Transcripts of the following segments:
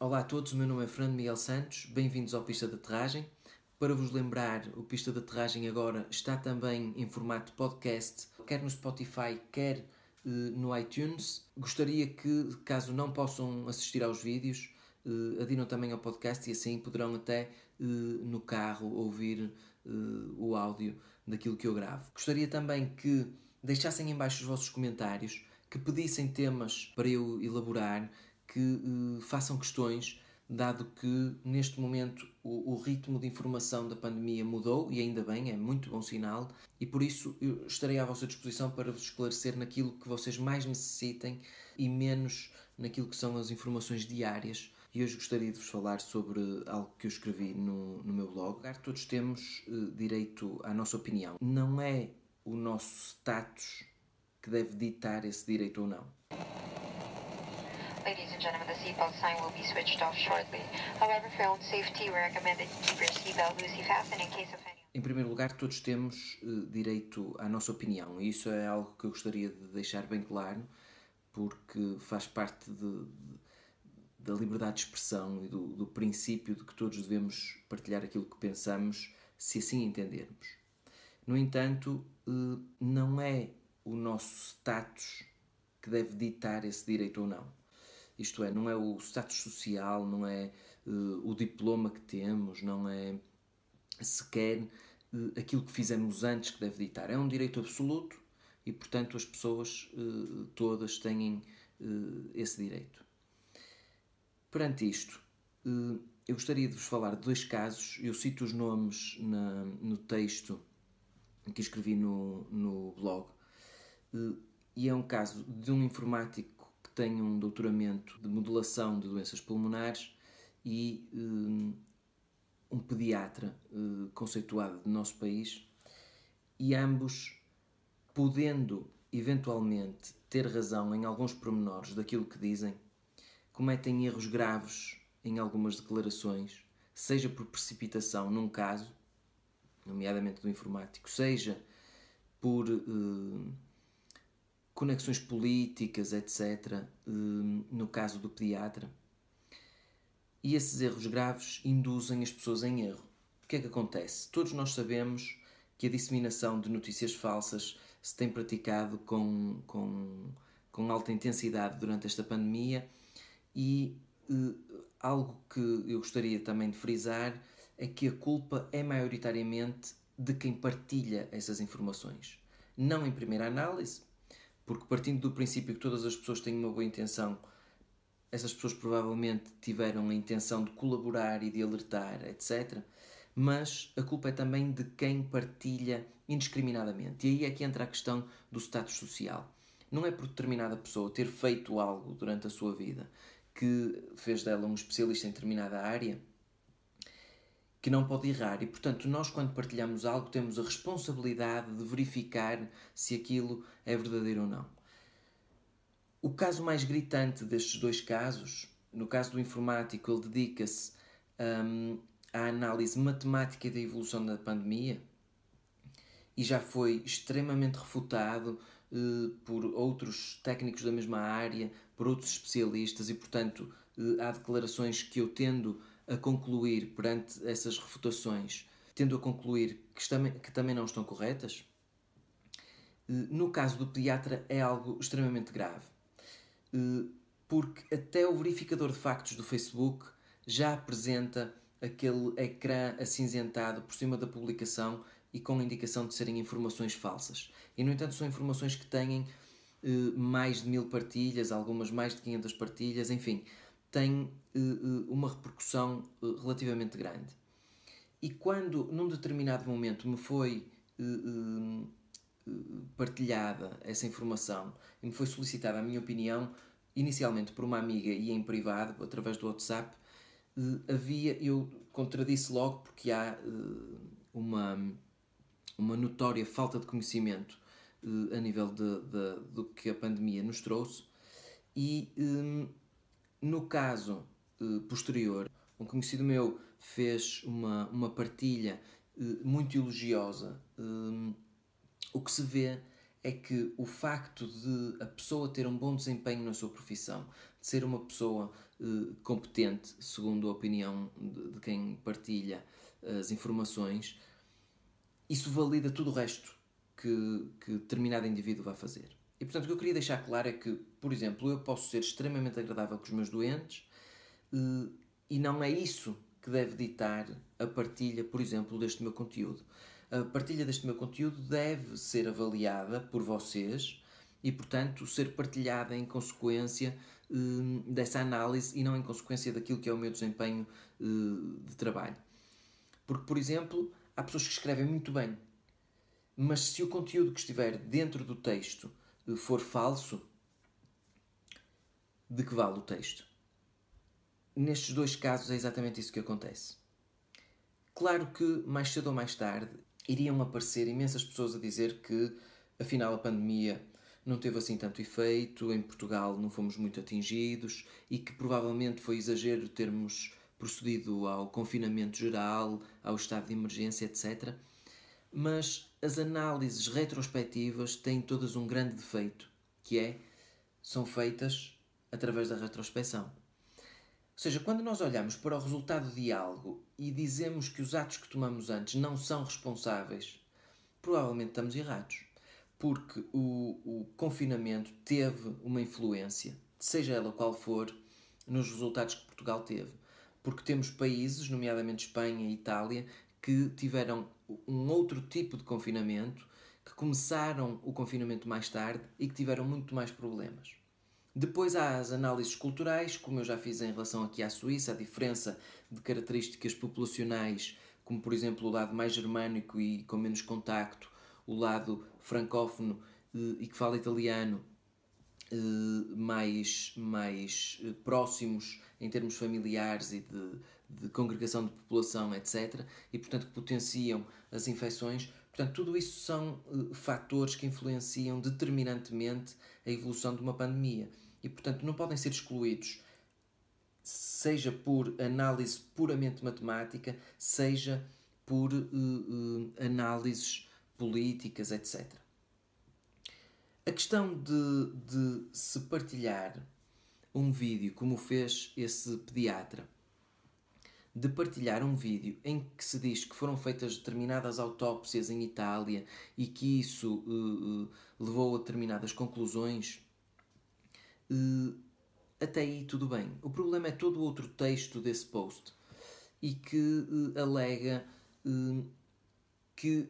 Olá a todos, o meu nome é Fernando Miguel Santos, bem-vindos ao Pista de Aterragem. Para vos lembrar, o Pista de Aterragem agora está também em formato podcast, quer no Spotify, quer uh, no iTunes. Gostaria que, caso não possam assistir aos vídeos, uh, adiram também ao podcast e assim poderão até uh, no carro ouvir o áudio daquilo que eu gravo. Gostaria também que deixassem em baixo os vossos comentários, que pedissem temas para eu elaborar, que uh, façam questões, dado que neste momento o, o, ritmo de informação da pandemia mudou e ainda bem, é muito bom sinal, e por isso eu estarei à vossa disposição para vos esclarecer naquilo que vocês mais necessitem e menos naquilo que são as informações diárias. E hoje gostaria de vos falar sobre algo que eu escrevi no, no meu blog. Todos temos uh, direito à nossa opinião. Não é o nosso status que deve ditar esse direito ou não. Ladies and gentlemen, the seatbelt sign will be switched off shortly. However, for own safety, we recommend that you keep your seatbelt loosely fastened in case of any... Em primeiro lugar, todos temos uh, direito à nossa opinião e isso é algo que eu gostaria de deixar bem claro porque faz parte de, de, da liberdade de expressão e do, do princípio de que todos devemos partilhar aquilo que pensamos se assim entendermos. No entanto, uh, não é o nosso status que deve ditar esse direito ou não. Isto é, não é o status social, não é uh, o diploma que temos, não é sequer uh, aquilo que fizemos antes que deve ditar. É um direito absoluto e, portanto, as pessoas uh, todas têm esse direito. Perante isto, eu gostaria de vos falar de dois casos. Eu cito os nomes na, no texto que escrevi no, no blog. E é um caso de um informático tem um doutoramento de modulação de doenças pulmonares e um, um pediatra uh, conceituado do nosso país, e ambos podendo eventualmente ter razão em alguns pormenores daquilo que dizem, cometem erros graves em algumas declarações, seja por precipitação num caso, nomeadamente do informático, seja por uh, conexões políticas, etc., hum, no caso do pediatra. E esses erros graves induzem as pessoas em erro. O que é que acontece? Todos nós sabemos que a disseminação de notícias falsas se tem praticado com, com, com alta intensidade durante esta pandemia e uh, algo que eu gostaria também de frisar é que a culpa é maioritariamente de quem partilha essas informações. Não em primeira análise, porque partindo do princípio que todas as pessoas têm uma boa intenção, essas pessoas provavelmente tiveram a intenção de colaborar e de alertar, etc. Mas a culpa é também de quem partilha indiscriminadamente. E aí é que entra a questão do status social. Não é por determinada pessoa ter feito algo durante a sua vida que fez dela um especialista em determinada área que não pode errar. E, portanto, nós, quando partilhamos algo, temos a responsabilidade de verificar se aquilo é verdadeiro ou não. O caso mais gritante destes dois casos, no caso do informático, ele dedica-se um, à análise matemática da evolução da pandemia e já foi extremamente refutado uh, por outros técnicos da mesma área, por outros especialistas, e, portanto, uh, há declarações que eu tendo a concluir perante essas refutações, tendo a concluir que, também, que também não estão corretas, eh, no caso do pediatra é algo extremamente grave. Eh, porque até o verificador de factos do Facebook já apresenta aquele ecrã acinzentado por cima da publicação e com indicação de serem informações falsas. E, no entanto, são informações que têm eh, mais de mil partilhas, algumas mais de 500 partilhas, enfim, tem uh, uma repercussão uh, relativamente grande. E quando, num determinado momento, me foi partilhada essa informação e me foi solicitada a minha opinião, inicialmente por uma amiga e em privado, através do WhatsApp, havia, eu contradisse logo porque há uma, uma notória falta de conhecimento a nível de, de, do que a pandemia nos trouxe e no caso uh, posterior, um conhecido meu fez uma, uma partilha uh, muito elogiosa. Um, o que se vê é que o facto de a pessoa ter um bom desempenho na sua profissão, de ser uma pessoa uh, competente, segundo a opinião de, de, quem partilha as informações, isso valida tudo o resto que, que determinado indivíduo vai fazer. E portanto, o que eu queria deixar claro é que, por exemplo, eu posso ser extremamente agradável com os meus doentes uh, e não é isso que deve ditar a partilha, por exemplo, deste meu conteúdo. A partilha deste meu conteúdo deve ser avaliada por vocês e, portanto, ser partilhada em consequência uh, dessa análise e não em consequência daquilo que é o meu desempenho uh, de trabalho. Porque, por exemplo, há pessoas que escrevem muito bem, mas se o conteúdo que estiver dentro do texto for falso, de que vale o texto? Nestes dois casos é exatamente isso que acontece. Claro que mais cedo ou mais tarde iriam aparecer imensas pessoas a dizer que afinal a pandemia não teve assim tanto efeito, em Portugal não fomos muito atingidos e que provavelmente foi exagero termos procedido ao confinamento geral, ao estado de emergência, etc. Mas as análises retrospectivas têm todas um grande defeito, que é são feitas através da retrospeção. Ou seja, quando nós olhamos para o resultado de algo e dizemos que os atos que tomamos antes não são responsáveis, provavelmente estamos errados porque o, o confinamento teve uma influência, seja ela qual for, nos resultados que Portugal teve. Porque temos países, nomeadamente Espanha e Itália, que tiveram um outro tipo de confinamento, que começaram o confinamento mais tarde e que tiveram muito mais problemas. Depois há as análises culturais, como eu já fiz em relação aqui à Suíça, a diferença de características populacionais, como por exemplo o lado mais germânico e com menos contacto, o lado francófono eh, e que fala italiano eh, mais, mais eh, próximos em termos familiares e de, de congregação de população, etc. E, portanto, que potenciam as infecções. Portanto, tudo isso são fatores que influenciam determinantemente a evolução de uma pandemia. E, portanto, não podem ser excluídos, seja por análise puramente matemática, seja por uh, uh, análises políticas, etc. A questão de, de se partilhar um vídeo, como fez esse pediatra, de partilhar um vídeo em que se diz que foram feitas determinadas autópsias em Itália e que isso uh, uh, levou a determinadas conclusões, uh, até aí tudo bem. O problema é todo o outro texto desse post e que alega que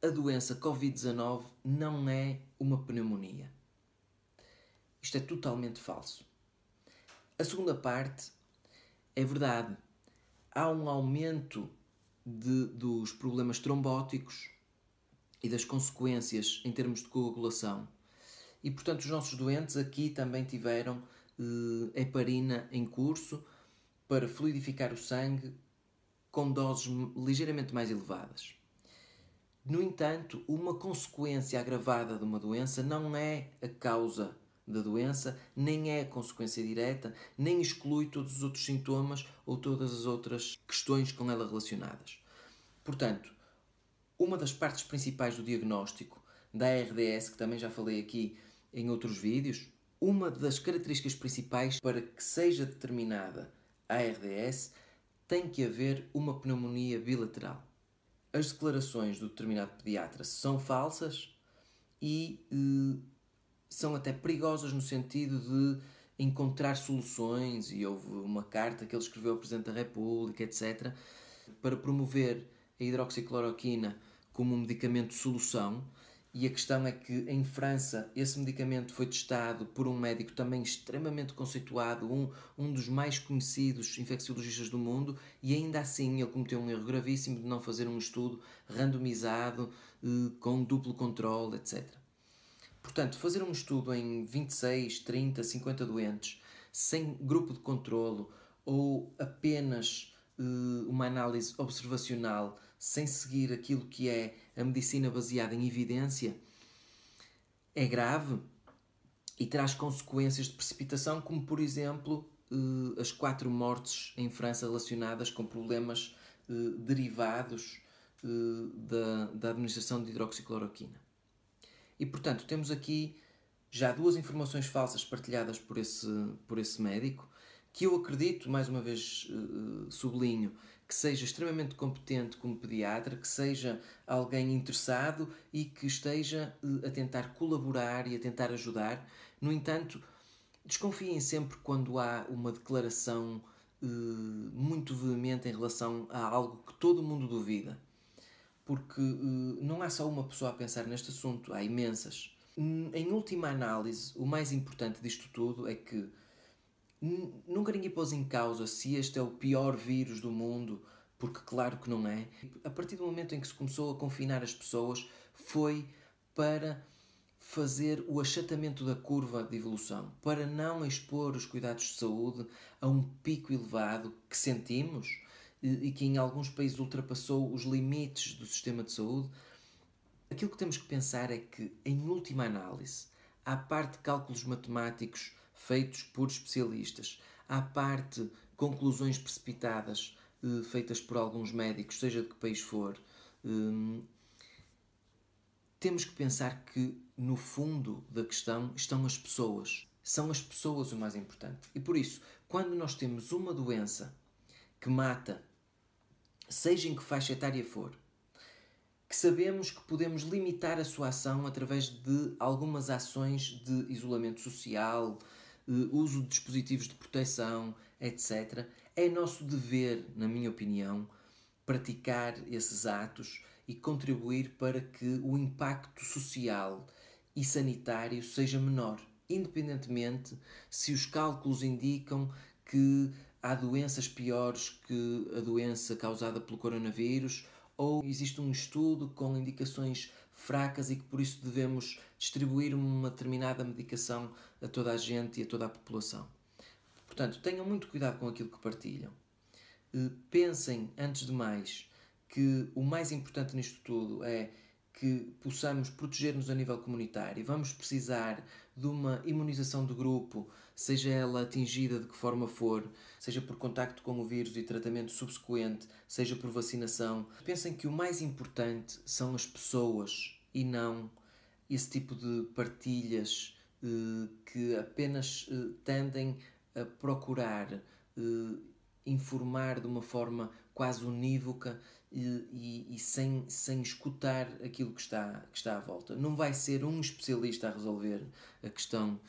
a doença Covid-19 não é uma pneumonia. Isto é totalmente falso. A segunda parte é verdade. Há um aumento de, dos problemas trombóticos e das consequências em termos de coagulação. E, portanto, os nossos doentes aqui também tiveram eh, heparina em curso para fluidificar o sangue com doses ligeiramente mais elevadas. No entanto, uma consequência agravada de uma doença não é a causa da doença, nem é consequência direta, nem exclui todos os outros sintomas ou todas as outras questões com ela relacionadas. Portanto, uma das partes principais do diagnóstico da RDS, que também já falei aqui em outros vídeos, uma das características principais para que seja determinada a RDS tem que haver uma pneumonia bilateral as declarações do determinado pediatra são falsas e eh, são até perigosas no sentido de encontrar soluções, e houve uma carta que ele escreveu ao Presidente da República, etc., para promover a hidroxicloroquina como um medicamento de solução e a questão é que em França esse medicamento foi testado por um médico também extremamente conceituado, um, um dos mais conhecidos infecciologistas do mundo, e ainda assim ele cometeu um erro gravíssimo de não fazer um estudo randomizado, eh, com duplo controle, etc. Portanto, fazer um estudo em 26, 30, 50 doentes, sem grupo de controlo ou apenas eh, uma análise observacional sem seguir aquilo que é a medicina baseada em evidência, é grave e traz consequências de precipitação, como por exemplo eh, as quatro mortes em França relacionadas com problemas eh, derivados da, da administração de hidroxicloroquina. E portanto, temos aqui Já duas informações falsas partilhadas por esse, por esse médico, que eu acredito, mais uma vez uh, sublinho, que seja extremamente competente como pediatra, que seja alguém interessado e que esteja uh, a tentar colaborar e a tentar ajudar. No entanto, desconfiem sempre quando há uma declaração uh, muito veemente em relação a algo que todo mundo duvida porque uh, não há só uma pessoa a pensar neste assunto, há imensas. Em última análise, o mais importante disto tudo é que nunca ninguém pôs em causa se este é o pior vírus do mundo, porque claro que não é. A partir do momento em que se começou a confinar as pessoas, foi para fazer o achatamento da curva de evolução, para não expor os cuidados de saúde a um pico elevado que sentimos e que em alguns países ultrapassou os limites do sistema de saúde, aquilo que temos que pensar é que, em última análise, à parte cálculos matemáticos feitos por especialistas, à parte conclusões precipitadas eh, feitas por alguns médicos, seja de que país for, eh, temos que pensar que, no fundo da questão, estão as pessoas. São as pessoas o mais importante. E por isso, quando nós temos uma doença que mata, seja em que faixa etária for, que sabemos que podemos limitar a sua ação através de algumas ações de isolamento social, eh, uso de dispositivos de proteção, etc. É nosso dever, na minha opinião, praticar esses atos e contribuir para que o impacto social e sanitário seja menor, independentemente se os cálculos indicam que há doenças piores que a doença causada pelo coronavírus, ou existe um estudo com indicações fracas e que por isso devemos distribuir uma determinada medicação a toda a gente e a toda a população. Portanto, tenham muito cuidado com aquilo que partilham. Eh, pensem, antes de mais, que o mais importante nisto tudo é que possamos proteger-nos a nível comunitário. Vamos precisar de uma imunização de grupo, seja ela atingida de que forma for, seja por contacto com o vírus e tratamento subsequente, seja por vacinação. Pensem que o mais importante são as pessoas e não esse tipo de partilhas eh, que apenas eh, tendem a procurar eh, informar de uma forma quase unívoca e, e, e, sem, sem escutar aquilo que está, que está à volta. Não vai ser um especialista a resolver a questão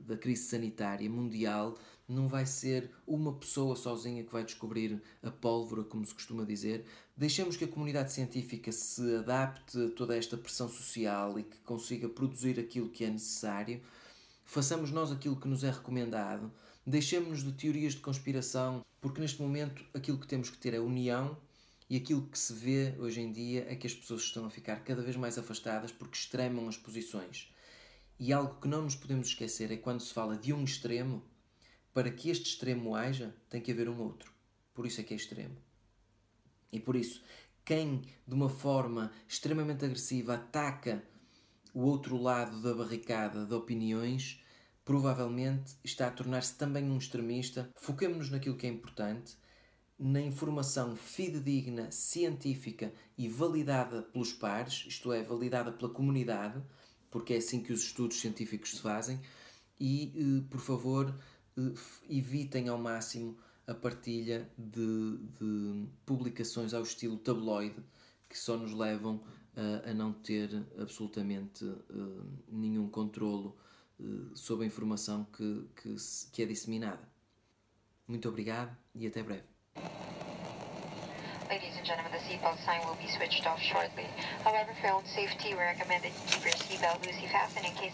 da crise sanitária mundial, não vai ser uma pessoa sozinha que vai descobrir a pólvora, como se costuma dizer. Deixemos que a comunidade científica se adapte a toda esta pressão social e que consiga produzir aquilo que é necessário. Façamos nós aquilo que nos é recomendado. Deixemos-nos de teorias de conspiração, porque neste momento aquilo que temos que ter é união e aquilo que se vê hoje em dia é que as pessoas estão a ficar cada vez mais afastadas porque extremam as posições. E algo que não nos podemos esquecer é quando se fala de um extremo, para que este extremo haja, tem que haver um outro. Por isso é que é extremo. E por isso, quem de uma forma extremamente agressiva ataca o outro lado da barricada de opiniões, provavelmente está a tornar-se também um extremista. Foquemos-nos naquilo que é importante na informação fidedigna, científica e validada pelos pares, isto é, validada pela comunidade, porque é assim que os estudos científicos se fazem, e, eh, por favor, eh, evitem ao máximo a partilha de, de publicações ao estilo tabloide, que só nos levam a, a não ter absolutamente nenhum controlo sobre a informação que, que, que é disseminada. Muito obrigado e até breve. And gentlemen, the seatbelt sign will be switched off shortly. However, for your own safety, we recommend that you keep your seatbelt loosely fastened in case